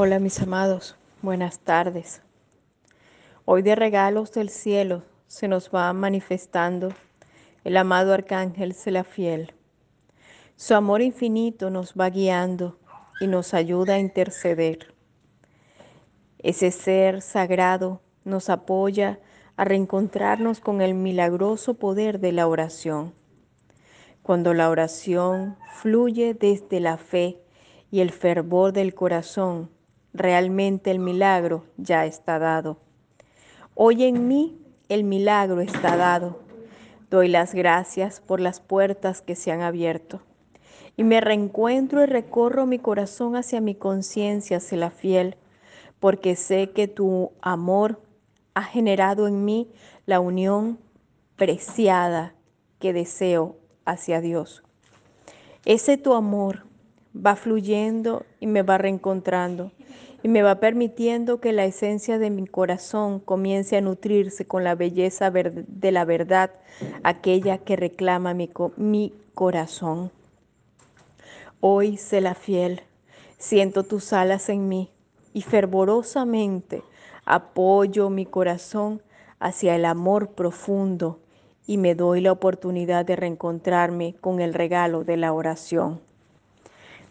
Hola mis amados, buenas tardes. Hoy de regalos del cielo se nos va manifestando el amado Arcángel Selafiel. Su amor infinito nos va guiando y nos ayuda a interceder. Ese ser sagrado nos apoya a reencontrarnos con el milagroso poder de la oración. Cuando la oración fluye desde la fe y el fervor del corazón, realmente el milagro ya está dado. Hoy en mí el milagro está dado. Doy las gracias por las puertas que se han abierto. Y me reencuentro y recorro mi corazón hacia mi conciencia, hacia la fiel, porque sé que tu amor ha generado en mí la unión preciada que deseo hacia Dios. Ese tu amor va fluyendo y me va reencontrando y me va permitiendo que la esencia de mi corazón comience a nutrirse con la belleza de la verdad, aquella que reclama mi, mi corazón. Hoy sé la fiel, siento tus alas en mí y fervorosamente apoyo mi corazón hacia el amor profundo y me doy la oportunidad de reencontrarme con el regalo de la oración.